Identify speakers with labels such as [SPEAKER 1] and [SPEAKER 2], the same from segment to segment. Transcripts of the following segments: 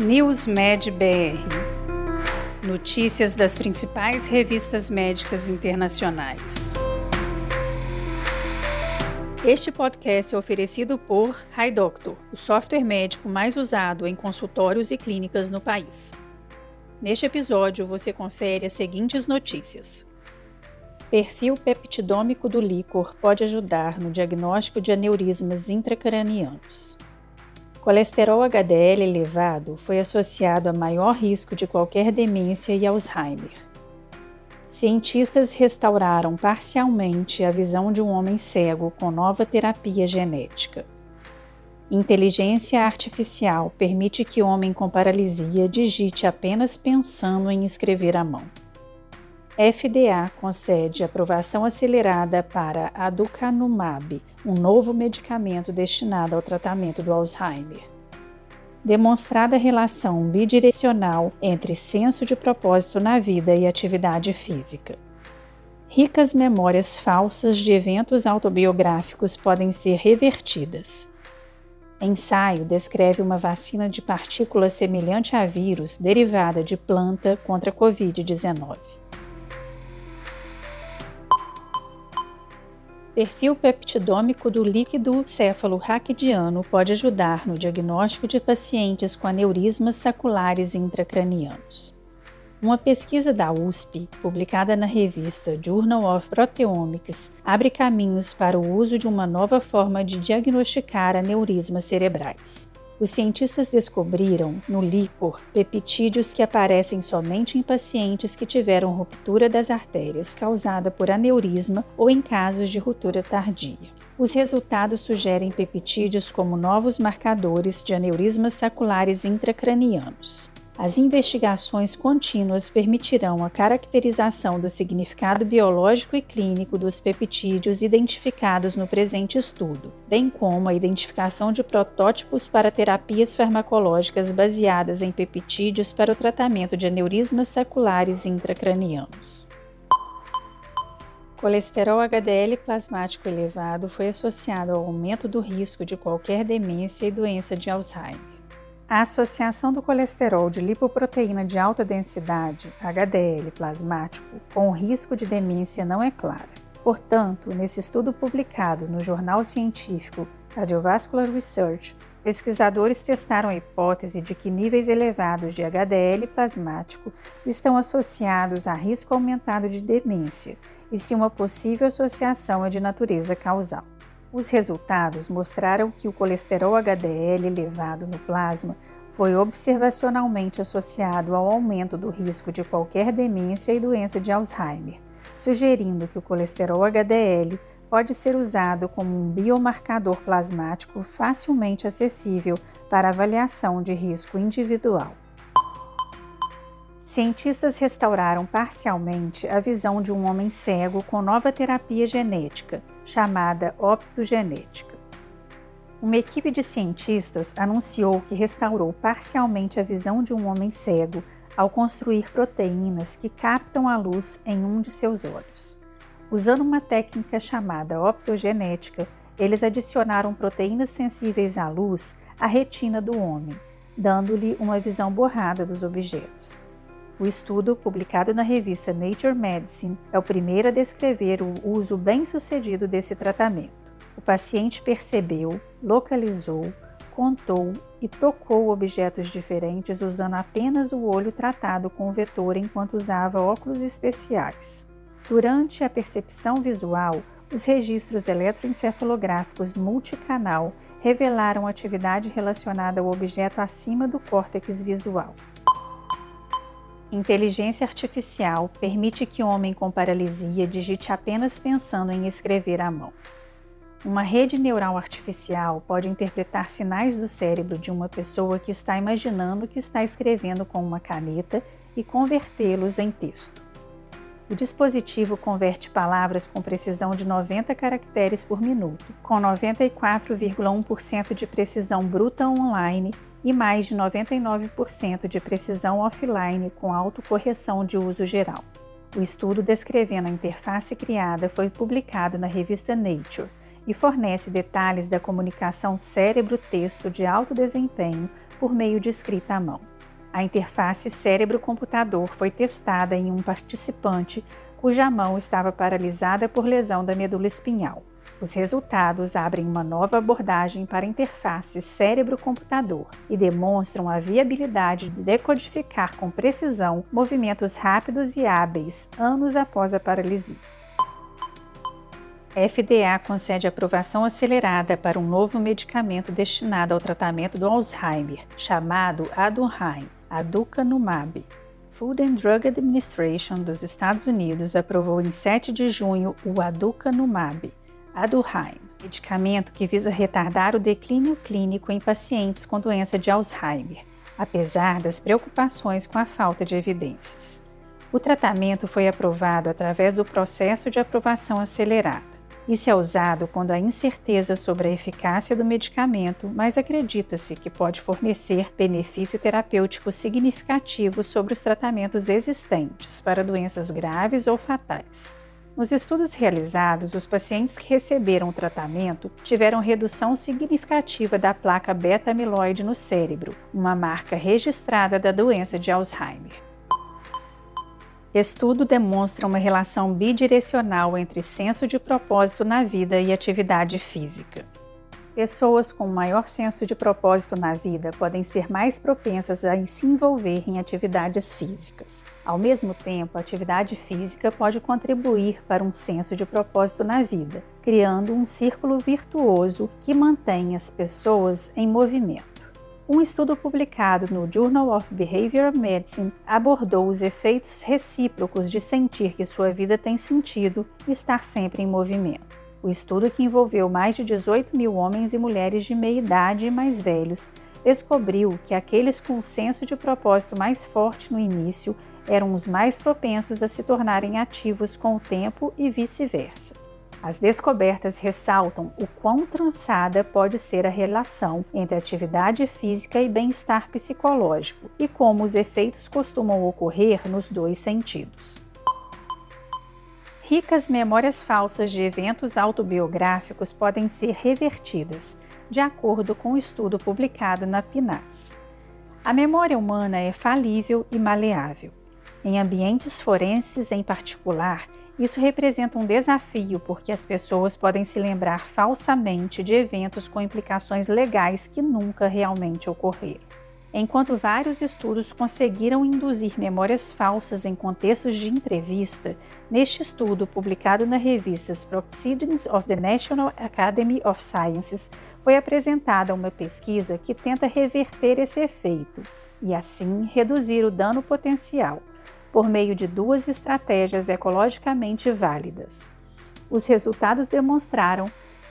[SPEAKER 1] NewsMed BR Notícias das principais revistas médicas internacionais. Este podcast é oferecido por HiDoctor, o software médico mais usado em consultórios e clínicas no país. Neste episódio, você confere as seguintes notícias. Perfil peptidômico do líquor pode ajudar no diagnóstico de aneurismas intracranianos. Colesterol HDL elevado foi associado a maior risco de qualquer demência e Alzheimer. Cientistas restauraram parcialmente a visão de um homem cego com nova terapia genética. Inteligência artificial permite que homem com paralisia digite apenas pensando em escrever à mão. FDA concede aprovação acelerada para aducanumab, um novo medicamento destinado ao tratamento do Alzheimer. Demonstrada relação bidirecional entre senso de propósito na vida e atividade física. Ricas memórias falsas de eventos autobiográficos podem ser revertidas. Ensaio descreve uma vacina de partículas semelhante a vírus derivada de planta contra a Covid-19. Perfil peptidômico do líquido céfalo-raquidiano pode ajudar no diagnóstico de pacientes com aneurismas saculares intracranianos. Uma pesquisa da USP, publicada na revista Journal of Proteomics, abre caminhos para o uso de uma nova forma de diagnosticar aneurismas cerebrais os cientistas descobriram no líquor peptídeos que aparecem somente em pacientes que tiveram ruptura das artérias causada por aneurisma ou em casos de ruptura tardia. Os resultados sugerem peptídeos como novos marcadores de aneurismas saculares intracranianos. As investigações contínuas permitirão a caracterização do significado biológico e clínico dos peptídeos identificados no presente estudo, bem como a identificação de protótipos para terapias farmacológicas baseadas em peptídeos para o tratamento de aneurismas saculares intracranianos. Colesterol HDL plasmático elevado foi associado ao aumento do risco de qualquer demência e doença de Alzheimer. A associação do colesterol de lipoproteína de alta densidade, HDL plasmático, com o risco de demência não é clara. Portanto, nesse estudo publicado no jornal científico Cardiovascular Research, pesquisadores testaram a hipótese de que níveis elevados de HDL plasmático estão associados a risco aumentado de demência e se uma possível associação é de natureza causal. Os resultados mostraram que o colesterol HDL elevado no plasma foi observacionalmente associado ao aumento do risco de qualquer demência e doença de Alzheimer, sugerindo que o colesterol HDL pode ser usado como um biomarcador plasmático facilmente acessível para avaliação de risco individual. Cientistas restauraram parcialmente a visão de um homem cego com nova terapia genética, chamada optogenética. Uma equipe de cientistas anunciou que restaurou parcialmente a visão de um homem cego ao construir proteínas que captam a luz em um de seus olhos. Usando uma técnica chamada optogenética, eles adicionaram proteínas sensíveis à luz à retina do homem, dando-lhe uma visão borrada dos objetos. O estudo, publicado na revista Nature Medicine, é o primeiro a descrever o uso bem-sucedido desse tratamento. O paciente percebeu, localizou, contou e tocou objetos diferentes usando apenas o olho tratado com o vetor enquanto usava óculos especiais. Durante a percepção visual, os registros eletroencefalográficos multicanal revelaram atividade relacionada ao objeto acima do córtex visual. Inteligência artificial permite que homem com paralisia digite apenas pensando em escrever à mão. Uma rede neural artificial pode interpretar sinais do cérebro de uma pessoa que está imaginando que está escrevendo com uma caneta e convertê-los em texto. O dispositivo converte palavras com precisão de 90 caracteres por minuto, com 94,1% de precisão bruta online e mais de 99% de precisão offline com autocorreção de uso geral. O estudo descrevendo a interface criada foi publicado na revista Nature e fornece detalhes da comunicação cérebro-texto de alto desempenho por meio de escrita à mão. A interface cérebro-computador foi testada em um participante cuja mão estava paralisada por lesão da medula espinhal. Os resultados abrem uma nova abordagem para a interface cérebro-computador e demonstram a viabilidade de decodificar com precisão movimentos rápidos e hábeis anos após a paralisia. FDA concede aprovação acelerada para um novo medicamento destinado ao tratamento do Alzheimer, chamado Aduhelm, Aducanumab. Food and Drug Administration dos Estados Unidos aprovou em 7 de junho o Aducanumab, Aduhelm, medicamento que visa retardar o declínio clínico em pacientes com doença de Alzheimer, apesar das preocupações com a falta de evidências. O tratamento foi aprovado através do processo de aprovação acelerada. Isso é usado quando há incerteza sobre a eficácia do medicamento, mas acredita-se que pode fornecer benefício terapêutico significativo sobre os tratamentos existentes para doenças graves ou fatais. Nos estudos realizados, os pacientes que receberam o tratamento tiveram redução significativa da placa beta-amiloide no cérebro, uma marca registrada da doença de Alzheimer. Estudo demonstra uma relação bidirecional entre senso de propósito na vida e atividade física. Pessoas com maior senso de propósito na vida podem ser mais propensas a se envolver em atividades físicas. Ao mesmo tempo, a atividade física pode contribuir para um senso de propósito na vida, criando um círculo virtuoso que mantém as pessoas em movimento. Um estudo publicado no Journal of Behavioral Medicine abordou os efeitos recíprocos de sentir que sua vida tem sentido e estar sempre em movimento. O estudo, que envolveu mais de 18 mil homens e mulheres de meia idade e mais velhos, descobriu que aqueles com senso de propósito mais forte no início eram os mais propensos a se tornarem ativos com o tempo e vice-versa. As descobertas ressaltam o quão trançada pode ser a relação entre atividade física e bem-estar psicológico e como os efeitos costumam ocorrer nos dois sentidos. Ricas memórias falsas de eventos autobiográficos podem ser revertidas, de acordo com um estudo publicado na PNAS. A memória humana é falível e maleável. Em ambientes forenses, em particular, isso representa um desafio porque as pessoas podem se lembrar falsamente de eventos com implicações legais que nunca realmente ocorreram. Enquanto vários estudos conseguiram induzir memórias falsas em contextos de entrevista, neste estudo, publicado na revista Proceedings of the National Academy of Sciences, foi apresentada uma pesquisa que tenta reverter esse efeito e, assim, reduzir o dano potencial, por meio de duas estratégias ecologicamente válidas. Os resultados demonstraram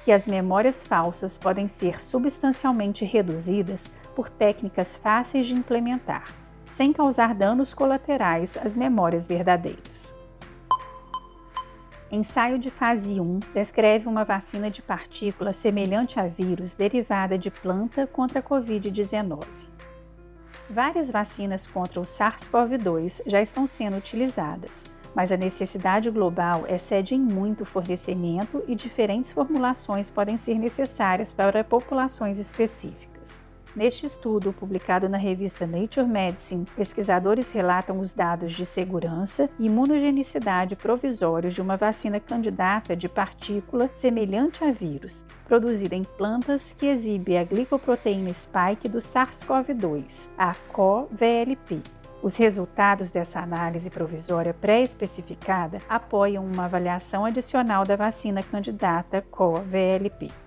[SPEAKER 1] que as memórias falsas podem ser substancialmente reduzidas por técnicas fáceis de implementar, sem causar danos colaterais às memórias verdadeiras. Ensaio de fase 1 descreve uma vacina de partículas semelhante a vírus derivada de planta contra a Covid-19. Várias vacinas contra o SARS-CoV-2 já estão sendo utilizadas, mas a necessidade global excede em muito o fornecimento e diferentes formulações podem ser necessárias para populações específicas. Neste estudo, publicado na revista Nature Medicine, pesquisadores relatam os dados de segurança e imunogenicidade provisórios de uma vacina candidata de partícula semelhante a vírus, produzida em plantas que exibe a glicoproteína spike do SARS-CoV-2, a CoVLP. Os resultados dessa análise provisória pré-especificada apoiam uma avaliação adicional da vacina candidata CoVLP.